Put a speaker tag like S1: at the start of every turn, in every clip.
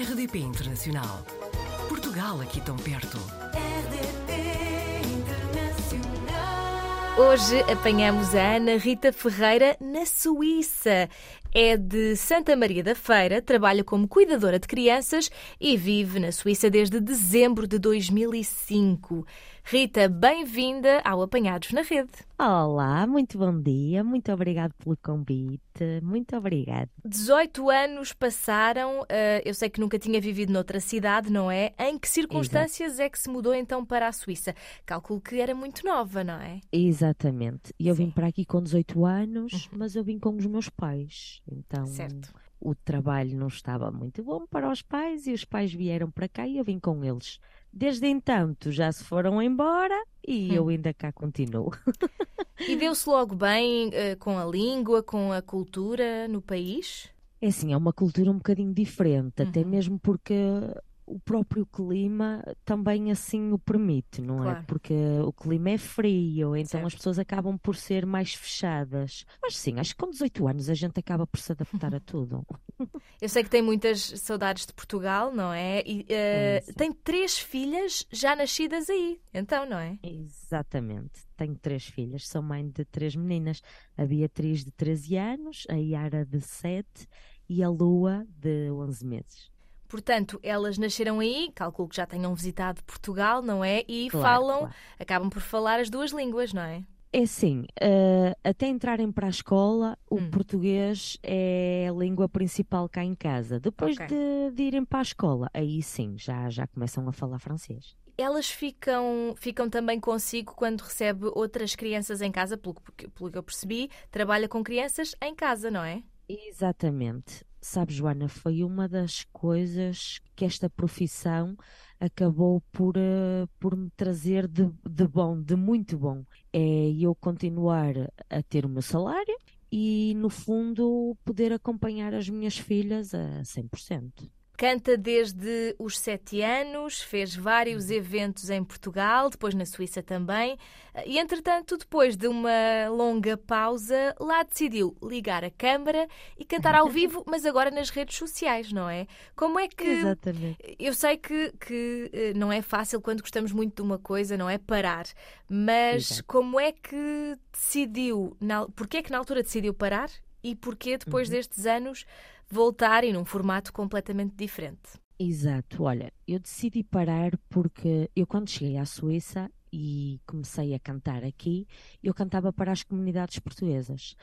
S1: RDP Internacional. Portugal aqui tão perto.
S2: RDP Internacional.
S3: Hoje apanhamos a Ana Rita Ferreira na Suíça. É de Santa Maria da Feira, trabalha como cuidadora de crianças e vive na Suíça desde dezembro de 2005. Rita, bem-vinda ao Apanhados na Rede.
S4: Olá, muito bom dia, muito obrigado pelo convite, muito obrigado.
S3: 18 anos passaram, eh, eu sei que nunca tinha vivido noutra cidade, não é? Em que circunstâncias é que se mudou então para a Suíça? Calculo que era muito nova, não é?
S4: Exatamente, e eu vim
S3: Sim.
S4: para aqui com 18 anos, mas eu vim com os meus pais, então
S3: Certo.
S4: o trabalho não estava muito bom para os pais e os pais vieram para cá e eu vim com eles. Desde então, já se foram embora e eu ainda cá continuo.
S3: E deu-se logo bem eh, com a língua, com a cultura no país?
S4: É assim, é uma cultura um bocadinho diferente, até
S3: Uhum.
S4: mesmo porque o próprio clima também assim o permite, não é?
S3: Claro.
S4: Porque o clima é frio, então as
S3: Certo.
S4: pessoas acabam por ser mais fechadas. Mas sim, acho que com 18 anos a gente acaba por se adaptar a tudo.
S3: Eu sei que tem muitas saudades de Portugal, não é? E
S4: Sim, sim.
S3: tem três filhas já nascidas aí, então, não é?
S4: Exatamente. Tenho três filhas, sou mãe de três meninas. A Beatriz de 13 anos, a Yara de 7 e a Lua de 11 meses.
S3: Portanto, elas nasceram aí, calculo que já tenham visitado Portugal, não é? E
S4: Claro,
S3: falam,
S4: claro.
S3: acabam por falar as duas línguas, não é?
S4: É assim, eh, até entrarem para a escola, o
S3: Hum.
S4: português é a língua principal cá em casa. Depois
S3: Ok.
S4: de, de irem para a escola, aí sim, já, já começam a falar francês.
S3: Elas ficam, ficam também consigo quando recebe outras crianças em casa, pelo, pelo que eu percebi, trabalha com crianças em casa, não é?
S4: Exatamente. Sabe, Joana, foi uma das coisas que esta profissão acabou por, eh, por me trazer de, de bom, de muito bom. É eu continuar a ter o meu salário e, no fundo, poder acompanhar as minhas filhas a 100%.
S3: Canta desde os sete anos, fez vários eventos em Portugal, depois na Suíça também, e entretanto, depois de uma longa pausa, lá decidiu ligar a câmara e cantar ao vivo, mas agora nas redes sociais, não é? Como é que.
S4: Exatamente.
S3: Eu sei que, que eh, não é fácil quando gostamos muito de uma coisa, não é? Parar. Mas
S4: Exato.
S3: como é que decidiu, na, porquê é que na altura decidiu parar e porquê depois
S4: Uhum.
S3: destes anos voltar e num formato completamente diferente?
S4: Exato, olha, eu decidi parar porque eu quando cheguei à Suíça e comecei a cantar aqui, eu cantava para as comunidades portuguesas.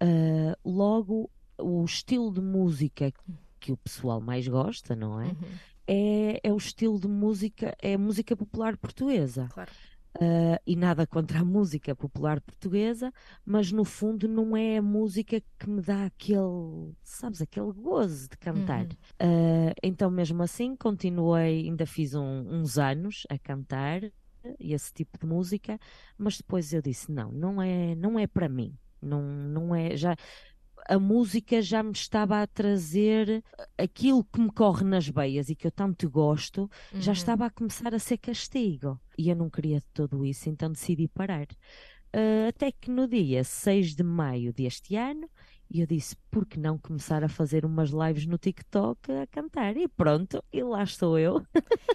S4: Ah, logo, o estilo de música que o pessoal mais gosta, não é?
S3: Uhum,
S4: É, é o estilo de música, é música popular portuguesa.
S3: claro.
S4: Ah, e nada contra a música popular portuguesa, mas no fundo não é a música que me dá aquele, sabes, aquele gozo de cantar.
S3: Uhum.
S4: Ah, então, mesmo assim, continuei, ainda fiz um- uns anos a cantar esse tipo de música, mas depois eu disse: não, não é, não é para mim. Não, não é, já, a música já me estava a trazer aquilo que me corre nas veias e que eu tanto gosto, já
S3: Uhum.
S4: estava a começar a ser castigo. E eu não queria de tudo isso, então decidi parar. Ah, até que no dia 6 de maio deste ano, eu disse, por que não começar a fazer umas lives no TikTok a cantar? E pronto, e lá estou eu.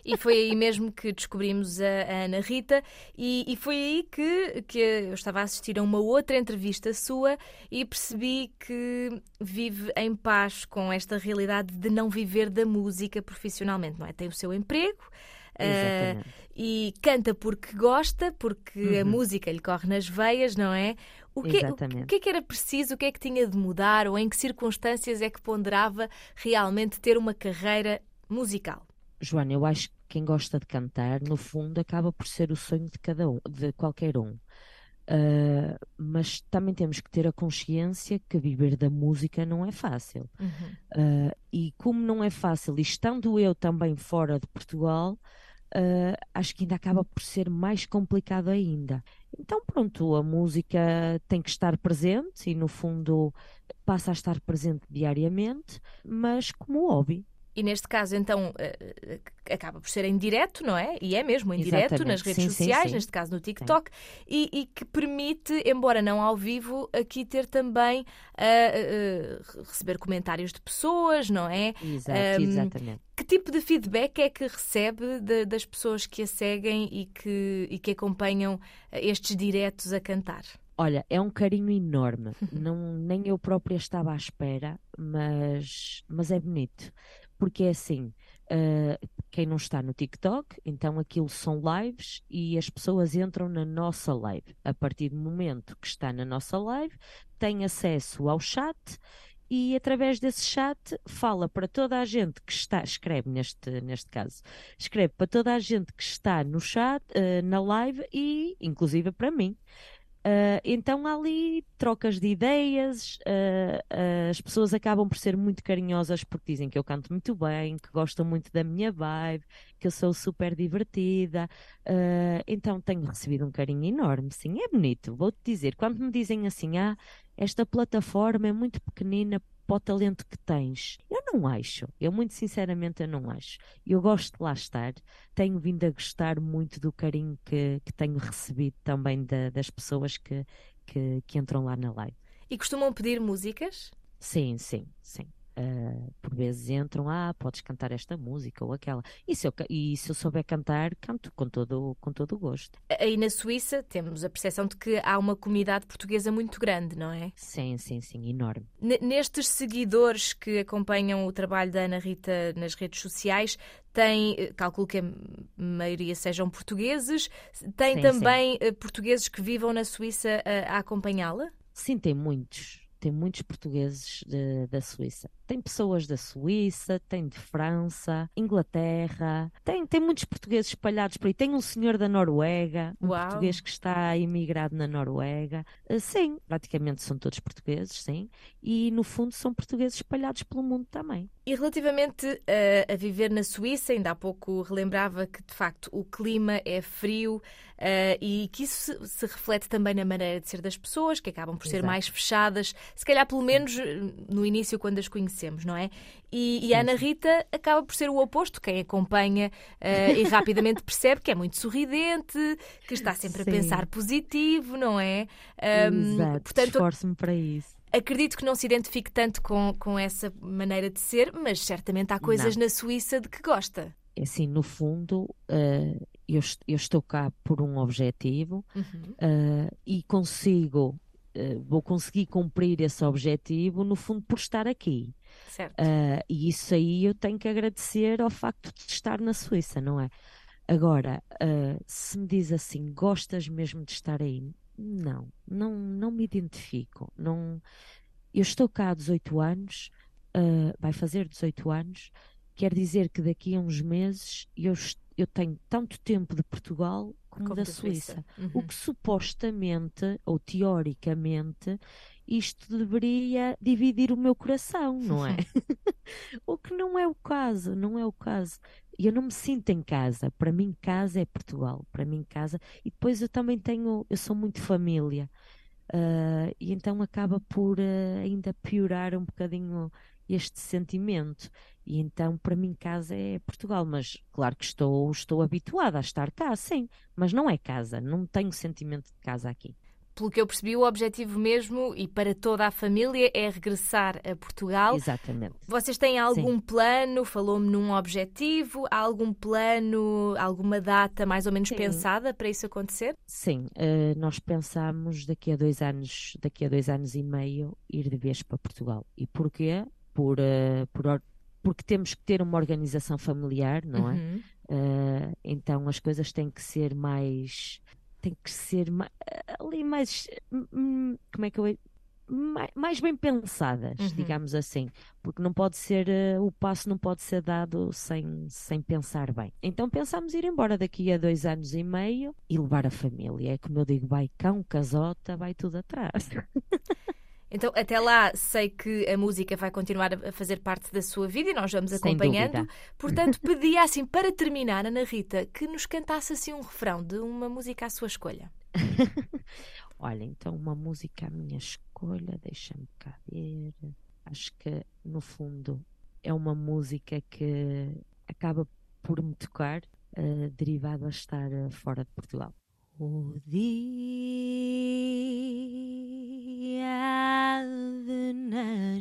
S3: E foi aí mesmo que descobrimos a, a Ana Rita, e, e foi aí que, que eu estava a assistir a uma outra entrevista sua e percebi que vive em paz com esta realidade de não viver da música profissionalmente, não é? Tem o seu emprego.
S4: Exatamente.
S3: e canta porque gosta, porque a
S4: Uhum.
S3: música lhe corre nas veias, não é? O que,
S4: Exatamente.
S3: o que é que era preciso, o que é que tinha de mudar, ou em que circunstâncias é que ponderava realmente ter uma carreira musical?
S4: Joana, eu acho que quem gosta de cantar, no fundo, acaba por ser o sonho de cada um, de qualquer um. Ah, mas também temos que ter a consciência que viver da música não é fácil.
S3: Uhum.
S4: Ah, e como não é fácil, e estando eu também fora de Portugal, ah, acho que ainda acaba por ser mais complicado ainda. Então, pronto, a música tem que estar presente e, no fundo, passa a estar presente diariamente, mas como hobby.
S3: E neste caso, então, uh, acaba por ser em direto, não é? E é mesmo em direto nas redes
S4: sim,
S3: sociais,
S4: sim, sim.
S3: neste caso no TikTok, e, e, que permite, embora não ao vivo, aqui ter também uh, uh, receber comentários de pessoas, não é?
S4: Exato, um, exatamente.
S3: Que tipo de feedback é que recebe de, das pessoas que a seguem e que, e que acompanham estes diretos a cantar?
S4: Olha, é um carinho enorme. Não, nem eu própria estava à espera, mas, mas é bonito. Porque é assim, uh, quem não está no TikTok, então aquilo são lives e as pessoas entram na nossa live. A partir do momento que está na nossa live, tem acesso ao chat e através desse chat fala para toda a gente que está, escreve neste, neste caso, escreve para toda a gente que está no chat, uh, na live e inclusive para mim. Uh, então há ali trocas de ideias, uh, uh, as pessoas acabam por ser muito carinhosas porque dizem que eu canto muito bem, que gostam muito da minha vibe, que eu sou super divertida. então tenho recebido um carinho enorme, sim, é bonito. Vou-te dizer, quando me dizem assim, ah, esta plataforma é muito pequenina para o talento que tens. Eu não acho, eu muito sinceramente eu não acho. Eu gosto de lá estar, tenho vindo a gostar muito do carinho que, que tenho recebido também da, das pessoas que, que, que entram lá na live.
S3: E costumam pedir músicas?
S4: Sim, sim, sim. Uh, por vezes entram, ah, podes cantar esta música ou aquela. E se eu, e se eu souber cantar, canto com todo, com todo o gosto.
S3: Aí na Suíça temos a percepção de que há uma comunidade portuguesa muito grande, não é?
S4: Sim, sim, sim, enorme.
S3: N nestes seguidores que acompanham o trabalho da Ana Rita nas redes sociais, tem, eh, calculo que a maioria sejam portugueses, tem sim, também sim. Eh, portugueses que vivam na Suíça a, a acompanhá-la?
S4: Sim, tem muitos tem muitos portugueses de, da Suíça. Tem pessoas da Suíça, tem de França, Inglaterra, tem, tem muitos portugueses espalhados por aí. Tem um senhor da Noruega, um
S3: Uau.
S4: português que está imigrado na Noruega. Uh, sim, praticamente são todos portugueses, sim. E no fundo são portugueses espalhados pelo mundo também.
S3: E relativamente uh, a viver na Suíça, ainda há pouco relembrava que de facto o clima é frio uh, e que isso se, se, reflete também na maneira de ser das pessoas, que acabam por Exato. ser mais fechadas, se calhar pelo menos no início quando as conhecemos, não é? E, e a Ana Rita acaba por ser o oposto, quem acompanha uh, e rapidamente percebe que é muito sorridente, que está sempre Sim. a pensar positivo, não é?
S4: Um, Exato, portanto, esforço-me para isso.
S3: Acredito que não se identifique tanto com, com essa maneira de ser, mas certamente há coisas não. na Suíça de que gosta.
S4: É assim, no fundo, uh, eu, eu, estou cá por um objetivo uhum. uh, e consigo, uh, vou conseguir cumprir esse objetivo, no fundo, por estar aqui.
S3: Certo.
S4: e isso aí eu tenho que agradecer ao facto de estar na Suíça, não é? Agora, se me diz assim, gostas mesmo de estar aí? Não, não, não me identifico. Não, eu estou cá há 18 anos, uh, vai fazer 18 anos, quer dizer que daqui a uns meses eu, eu tenho tanto tempo de Portugal como, como da Suíça. Suíça. Uhum. O que supostamente, ou teoricamente, isto deveria dividir o meu coração, não é? o que não é o caso, não é o caso. E eu não me sinto em casa. Para mim, casa é Portugal. Para mim, casa. E depois eu também tenho. Eu sou muito família. Uh, e então acaba por uh, ainda piorar um bocadinho este sentimento. E então, para mim, casa é Portugal. Mas, claro que estou, estou habituada a estar cá, sim. Mas não é casa. Não tenho sentimento de casa aqui
S3: pelo que eu percebi, o objetivo mesmo e para toda a família é regressar a Portugal.
S4: Exatamente.
S3: Vocês têm algum Sim. plano? Falou-me num objetivo? Há algum plano, alguma data mais ou menos Sim. pensada para isso acontecer?
S4: Sim, uh, nós pensamos daqui a dois anos, daqui a dois anos e meio, ir de vez para Portugal. E porquê? Por, uh, por porque temos que ter uma organização familiar, não é? Uhum. Uh, então as coisas têm que ser mais tem que ser ali mais. Hum, hum, como é que eu. Mais, bem pensadas, uhum. digamos assim, porque não pode ser, uh, o passo não pode ser dado sem, sem pensar bem. Então pensamos ir embora daqui a dois anos e meio e levar a família. É como eu digo, vai cão, casota, vai tudo atrás.
S3: Então, até lá, sei que a música vai continuar a fazer parte da sua vida e nós vamos acompanhando. Portanto, pedia assim, para terminar, Ana Rita, que nos cantasse assim um refrão de uma música à sua escolha.
S4: Olha, então, uma música à minha escolha, deixa-me cá ver. Acho que, no fundo, é uma música que acaba por me tocar, uh, derivado a estar uh, fora de Portugal. O dia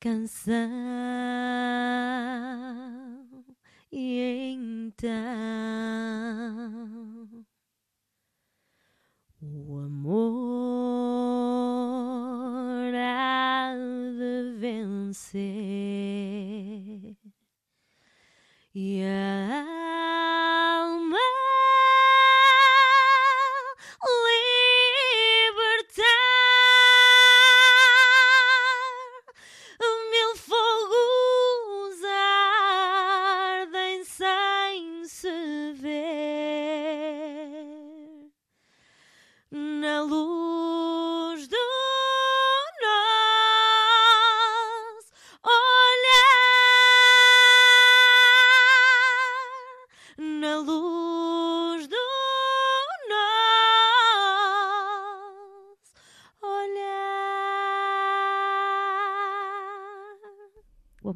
S4: canção. E então o amor há de vencer.